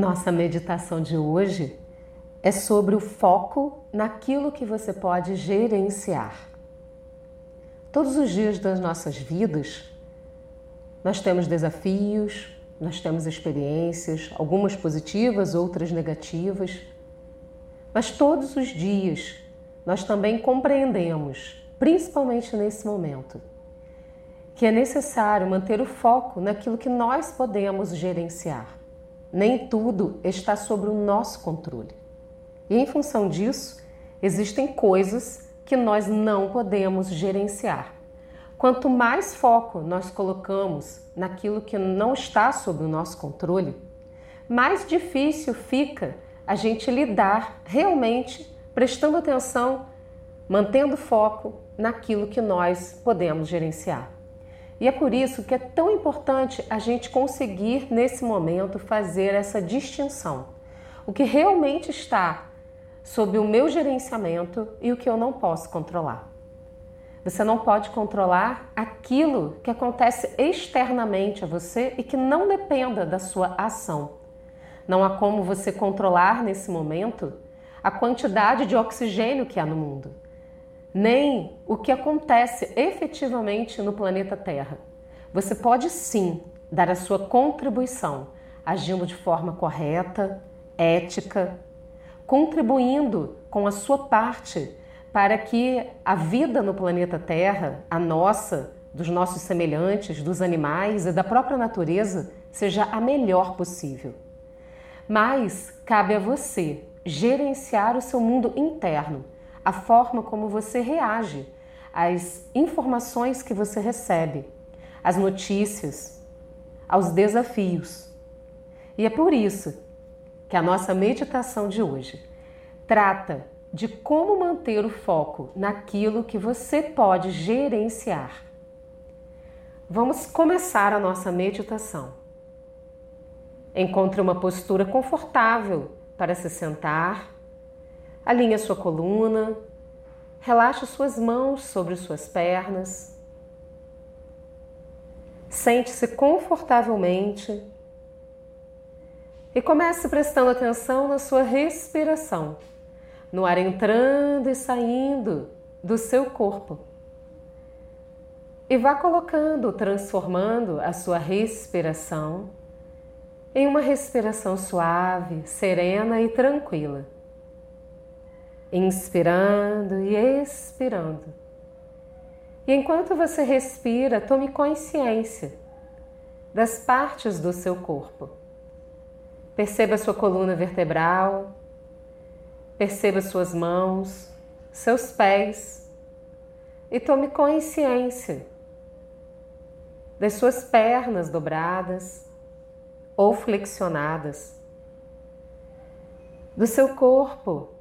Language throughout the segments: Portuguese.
Nossa meditação de hoje é sobre o foco naquilo que você pode gerenciar. Todos os dias das nossas vidas, nós temos desafios, nós temos experiências, algumas positivas, outras negativas, mas todos os dias nós também compreendemos, principalmente nesse momento, que é necessário manter o foco naquilo que nós podemos gerenciar. Nem tudo está sob o nosso controle. E em função disso, existem coisas que nós não podemos gerenciar. Quanto mais foco nós colocamos naquilo que não está sob o nosso controle, mais difícil fica a gente lidar realmente prestando atenção, mantendo foco naquilo que nós podemos gerenciar. E é por isso que é tão importante a gente conseguir, nesse momento, fazer essa distinção. O que realmente está sob o meu gerenciamento e o que eu não posso controlar. Você não pode controlar aquilo que acontece externamente a você e que não dependa da sua ação. Não há como você controlar nesse momento a quantidade de oxigênio que há no mundo nem o que acontece efetivamente no planeta Terra. Você pode sim dar a sua contribuição, agindo de forma correta, ética, contribuindo com a sua parte para que a vida no planeta Terra, a nossa, dos nossos semelhantes, dos animais e da própria natureza, seja a melhor possível. Mas cabe a você gerenciar o seu mundo interno a forma como você reage às informações que você recebe, às notícias, aos desafios. E é por isso que a nossa meditação de hoje trata de como manter o foco naquilo que você pode gerenciar. Vamos começar a nossa meditação. Encontre uma postura confortável para se sentar Alinhe a sua coluna, relaxe suas mãos sobre suas pernas. Sente-se confortavelmente e comece prestando atenção na sua respiração, no ar entrando e saindo do seu corpo. E vá colocando, transformando a sua respiração em uma respiração suave, serena e tranquila inspirando e expirando. E enquanto você respira, tome consciência das partes do seu corpo. Perceba sua coluna vertebral, perceba suas mãos, seus pés e tome consciência das suas pernas dobradas ou flexionadas, do seu corpo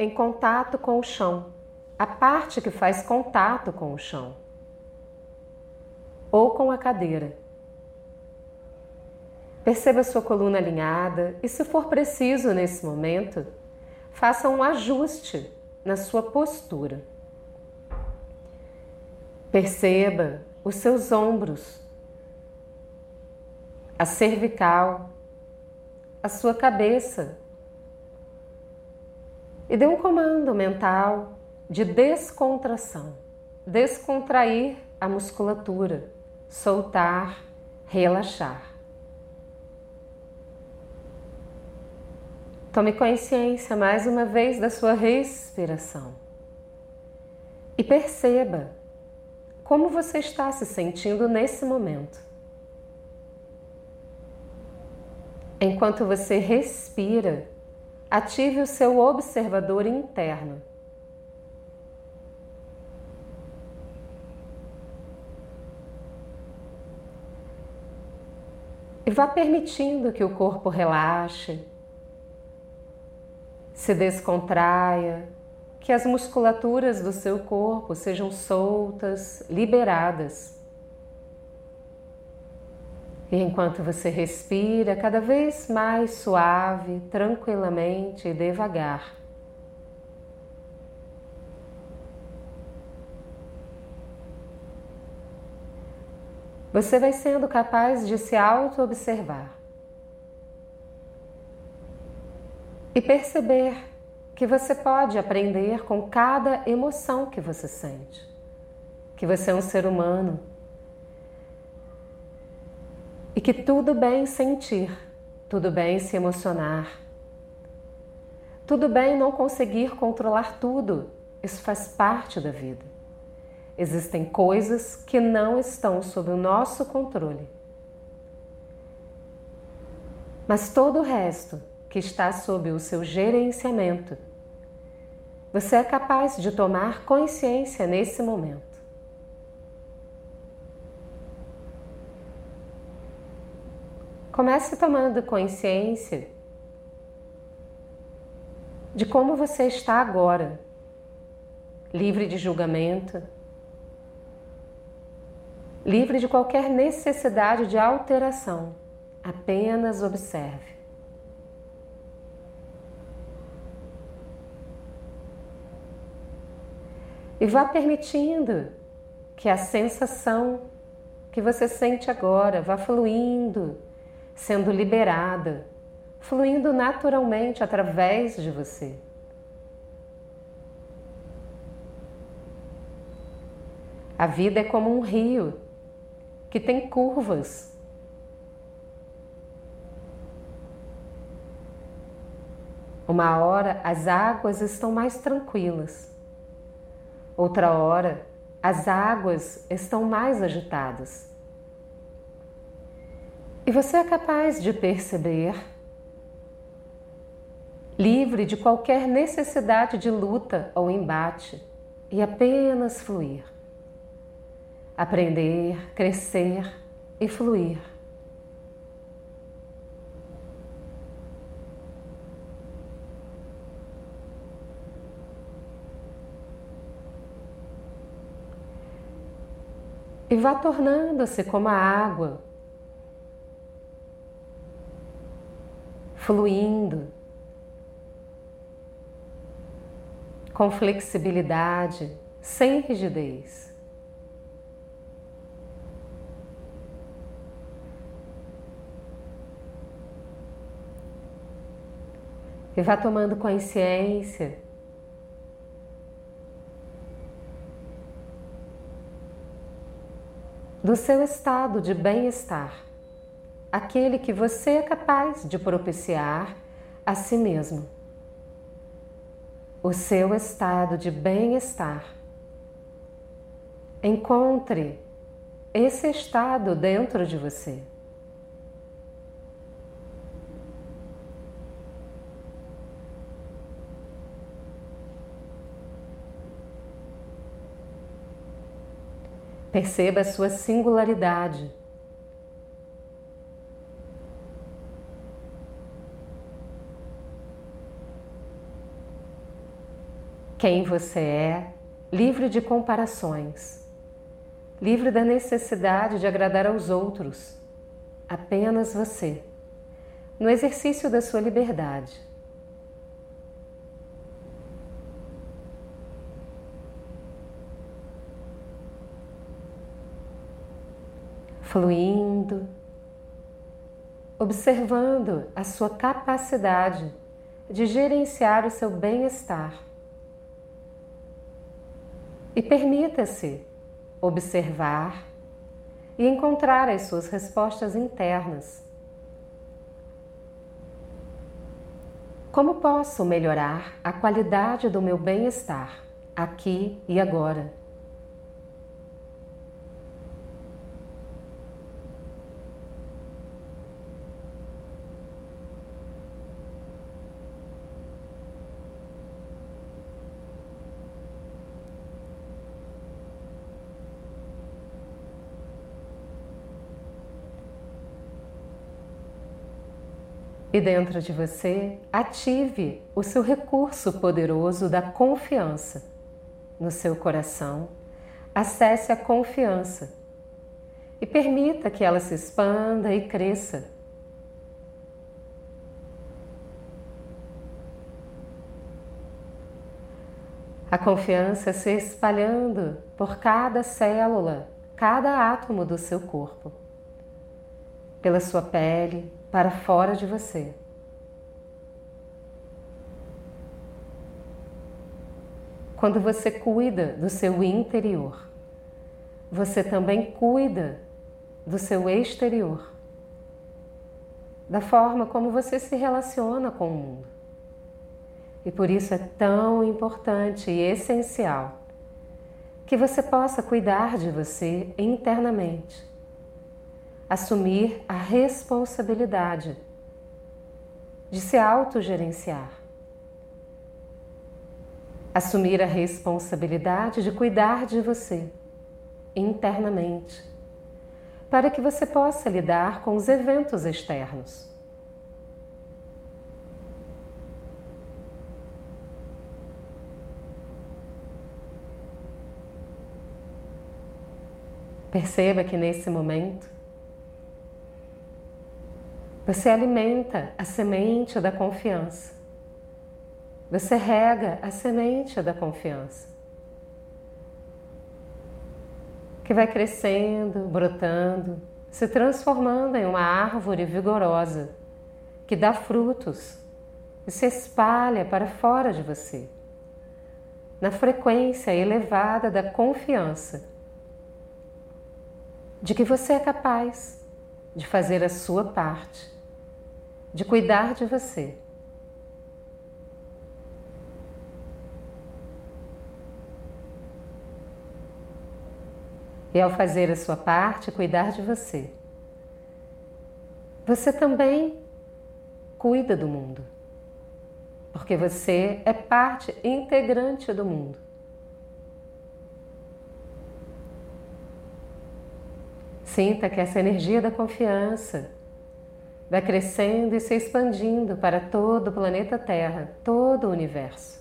em contato com o chão, a parte que faz contato com o chão, ou com a cadeira. Perceba sua coluna alinhada e, se for preciso nesse momento, faça um ajuste na sua postura. Perceba os seus ombros, a cervical, a sua cabeça e dê um comando mental de descontração. Descontrair a musculatura, soltar, relaxar. Tome consciência mais uma vez da sua respiração e perceba como você está se sentindo nesse momento. Enquanto você respira, Ative o seu observador interno. E vá permitindo que o corpo relaxe, se descontraia, que as musculaturas do seu corpo sejam soltas, liberadas. E enquanto você respira cada vez mais suave, tranquilamente e devagar, você vai sendo capaz de se auto-observar. E perceber que você pode aprender com cada emoção que você sente, que você é um ser humano e que tudo bem sentir, tudo bem se emocionar, tudo bem não conseguir controlar tudo, isso faz parte da vida. Existem coisas que não estão sob o nosso controle. Mas todo o resto que está sob o seu gerenciamento, você é capaz de tomar consciência nesse momento. Comece tomando consciência de como você está agora, livre de julgamento, livre de qualquer necessidade de alteração. Apenas observe. E vá permitindo que a sensação que você sente agora vá fluindo, sendo liberada, fluindo naturalmente através de você. A vida é como um rio que tem curvas. Uma hora as águas estão mais tranquilas Outra hora, as águas estão mais agitadas. E você é capaz de perceber, livre de qualquer necessidade de luta ou embate, e apenas fluir. Aprender, crescer e fluir. e vá tornando-se como a água, fluindo com flexibilidade, sem rigidez. E vá tomando consciência do seu estado de bem-estar, aquele que você é capaz de propiciar a si mesmo. O seu estado de bem-estar. Encontre esse estado dentro de você. Perceba a sua singularidade. Quem você é, livre de comparações, livre da necessidade de agradar aos outros, apenas você, no exercício da sua liberdade. fluindo, observando a sua capacidade de gerenciar o seu bem-estar. E permita-se observar e encontrar as suas respostas internas. Como posso melhorar a qualidade do meu bem-estar aqui e agora? E dentro de você, ative o seu recurso poderoso da confiança. No seu coração, acesse a confiança e permita que ela se expanda e cresça. A confiança se espalhando por cada célula, cada átomo do seu corpo, pela sua pele, para fora de você. Quando você cuida do seu interior, você também cuida do seu exterior, da forma como você se relaciona com o mundo. E por isso é tão importante e essencial que você possa cuidar de você internamente assumir a responsabilidade de se autogerenciar assumir a responsabilidade de cuidar de você internamente, para que você possa lidar com os eventos externos. Perceba que nesse momento você alimenta a semente da confiança. Você rega a semente da confiança, que vai crescendo, brotando, se transformando em uma árvore vigorosa, que dá frutos e se espalha para fora de você, na frequência elevada da confiança de que você é capaz de fazer a sua parte, de cuidar de você e ao fazer a sua parte, cuidar de você. Você também cuida do mundo, porque você é parte integrante do mundo. Sinta que essa energia da confiança vai crescendo e se expandindo para todo o planeta Terra, todo o universo.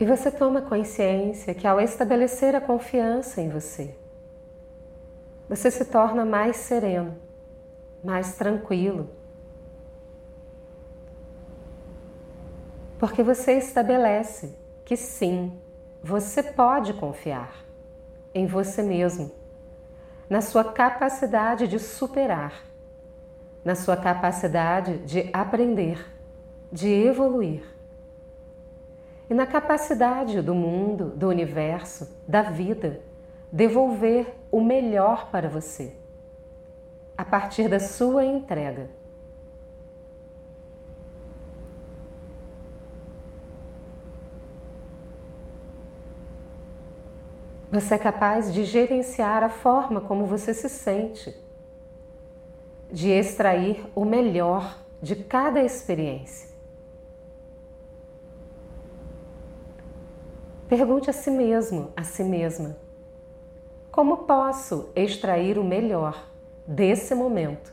E você toma consciência que ao estabelecer a confiança em você, você se torna mais sereno, mais tranquilo. Porque você estabelece que sim, você pode confiar em você mesmo, na sua capacidade de superar, na sua capacidade de aprender, de evoluir e na capacidade do mundo, do universo, da vida, devolver o melhor para você, a partir da sua entrega. Você é capaz de gerenciar a forma como você se sente, de extrair o melhor de cada experiência. Pergunte a si mesmo, a si mesma: como posso extrair o melhor desse momento?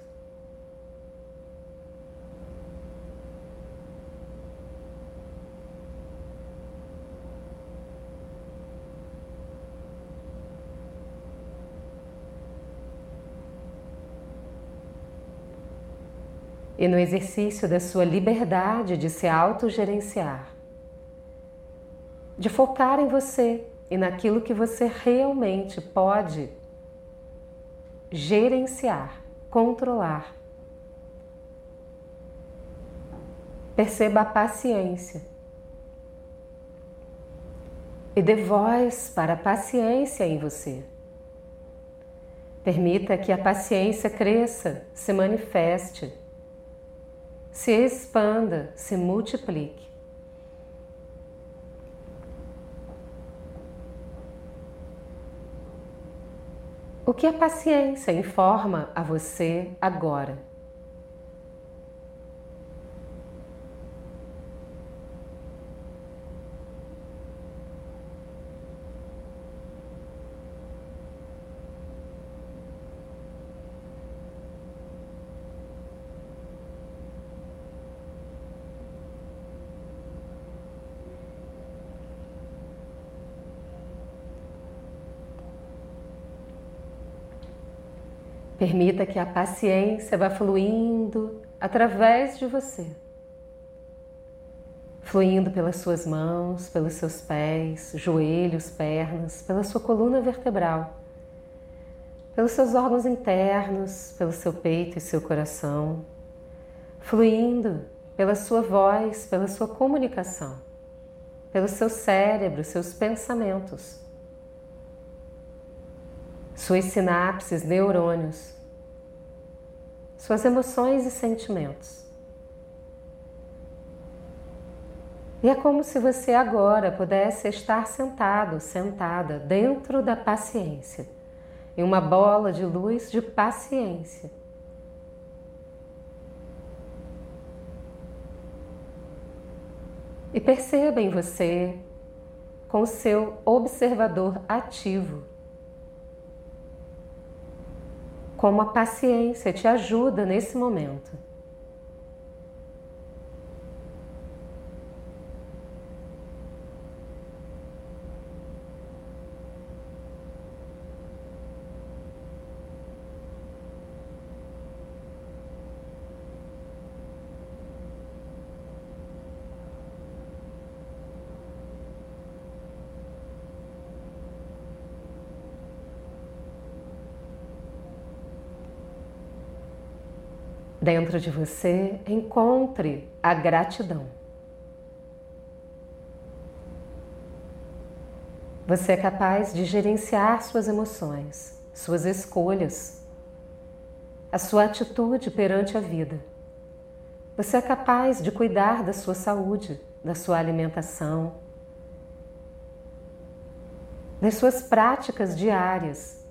E no exercício da sua liberdade de se autogerenciar, de focar em você e naquilo que você realmente pode gerenciar, controlar. Perceba a paciência e dê voz para a paciência em você. Permita que a paciência cresça, se manifeste, se expanda, se multiplique. O que a paciência informa a você agora? Permita que a paciência vá fluindo através de você, fluindo pelas suas mãos, pelos seus pés, joelhos, pernas, pela sua coluna vertebral, pelos seus órgãos internos, pelo seu peito e seu coração, fluindo pela sua voz, pela sua comunicação, pelo seu cérebro, seus pensamentos, suas sinapses, neurônios, suas emoções e sentimentos. E é como se você agora pudesse estar sentado, sentada dentro da paciência, em uma bola de luz de paciência. E perceba em você com o seu observador ativo como a paciência te ajuda nesse momento. Dentro de você, encontre a gratidão. Você é capaz de gerenciar suas emoções, suas escolhas, a sua atitude perante a vida. Você é capaz de cuidar da sua saúde, da sua alimentação, das suas práticas diárias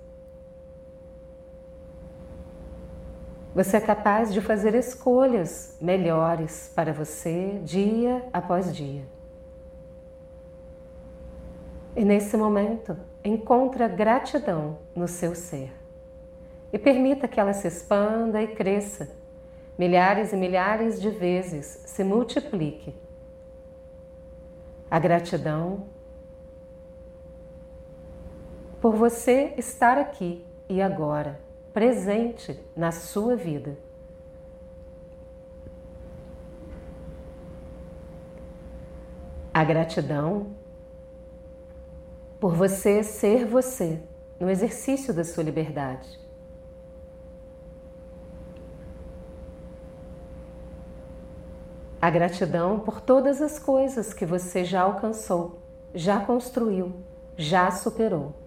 Você é capaz de fazer escolhas melhores para você dia após dia. E nesse momento, encontre gratidão no seu ser e permita que ela se expanda e cresça, milhares e milhares de vezes se multiplique. A gratidão por você estar aqui e agora presente na sua vida. A gratidão por você ser você no exercício da sua liberdade. A gratidão por todas as coisas que você já alcançou, já construiu, já superou.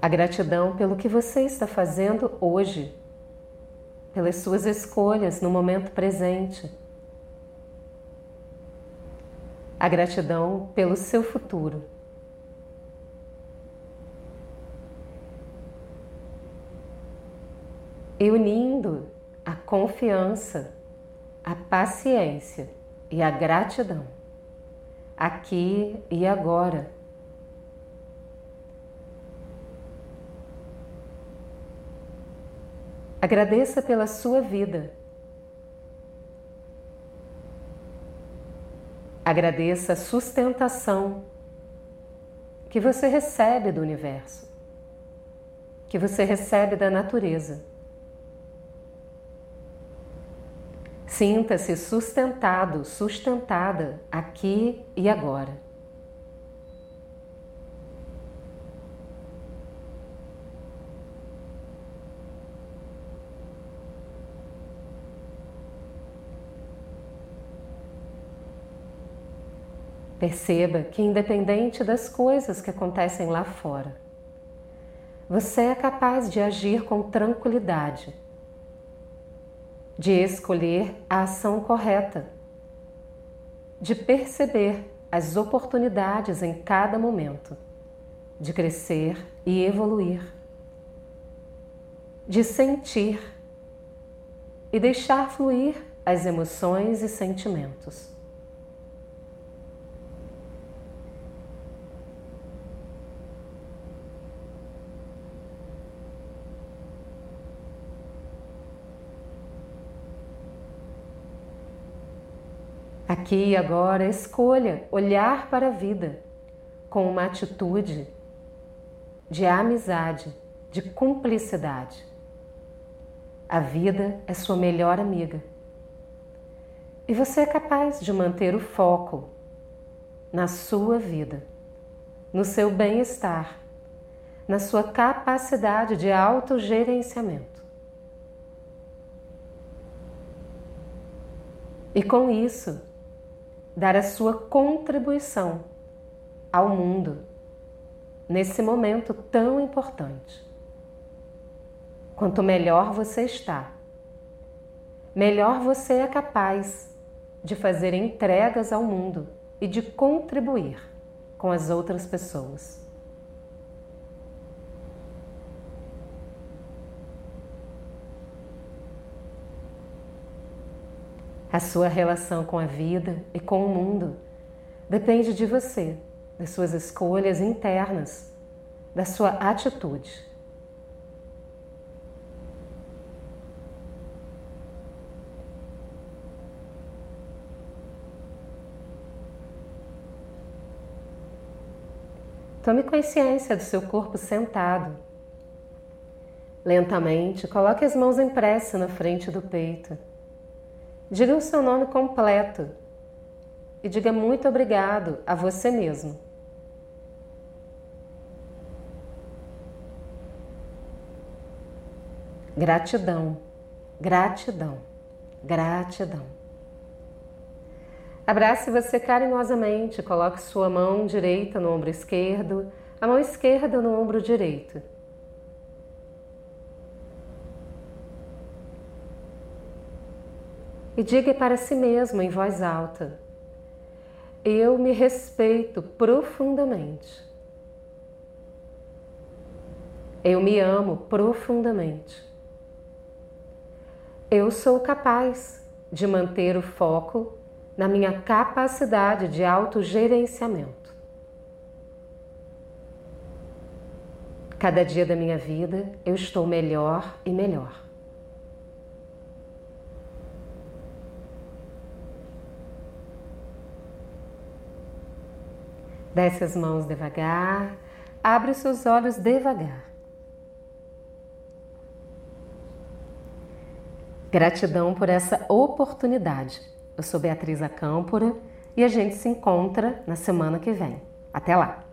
A gratidão pelo que você está fazendo hoje, pelas suas escolhas no momento presente. A gratidão pelo seu futuro. E unindo a confiança, a paciência e a gratidão, aqui e agora Agradeça pela sua vida. Agradeça a sustentação que você recebe do universo, que você recebe da natureza. Sinta-se sustentado, sustentada aqui e agora. Perceba que, independente das coisas que acontecem lá fora, você é capaz de agir com tranquilidade, de escolher a ação correta, de perceber as oportunidades em cada momento, de crescer e evoluir, de sentir e deixar fluir as emoções e sentimentos. Aqui e agora, escolha olhar para a vida com uma atitude de amizade, de cumplicidade. A vida é sua melhor amiga. E você é capaz de manter o foco na sua vida, no seu bem-estar, na sua capacidade de autogerenciamento. E com isso, dar a sua contribuição ao mundo nesse momento tão importante. Quanto melhor você está, melhor você é capaz de fazer entregas ao mundo e de contribuir com as outras pessoas. A sua relação com a vida e com o mundo depende de você, das suas escolhas internas, da sua atitude. Tome consciência do seu corpo sentado. Lentamente, coloque as mãos em na frente do peito. Diga o seu nome completo e diga muito obrigado a você mesmo. Gratidão, gratidão, gratidão. Abrace você carinhosamente, coloque sua mão direita no ombro esquerdo, a mão esquerda no ombro direito. E diga para si mesmo em voz alta: Eu me respeito profundamente. Eu me amo profundamente. Eu sou capaz de manter o foco na minha capacidade de autogerenciamento. Cada dia da minha vida eu estou melhor e melhor. Desce as mãos devagar, abre os seus olhos devagar. Gratidão por essa oportunidade eu sou Beatriz Acâmpora e a gente se encontra na semana que vem. Até lá!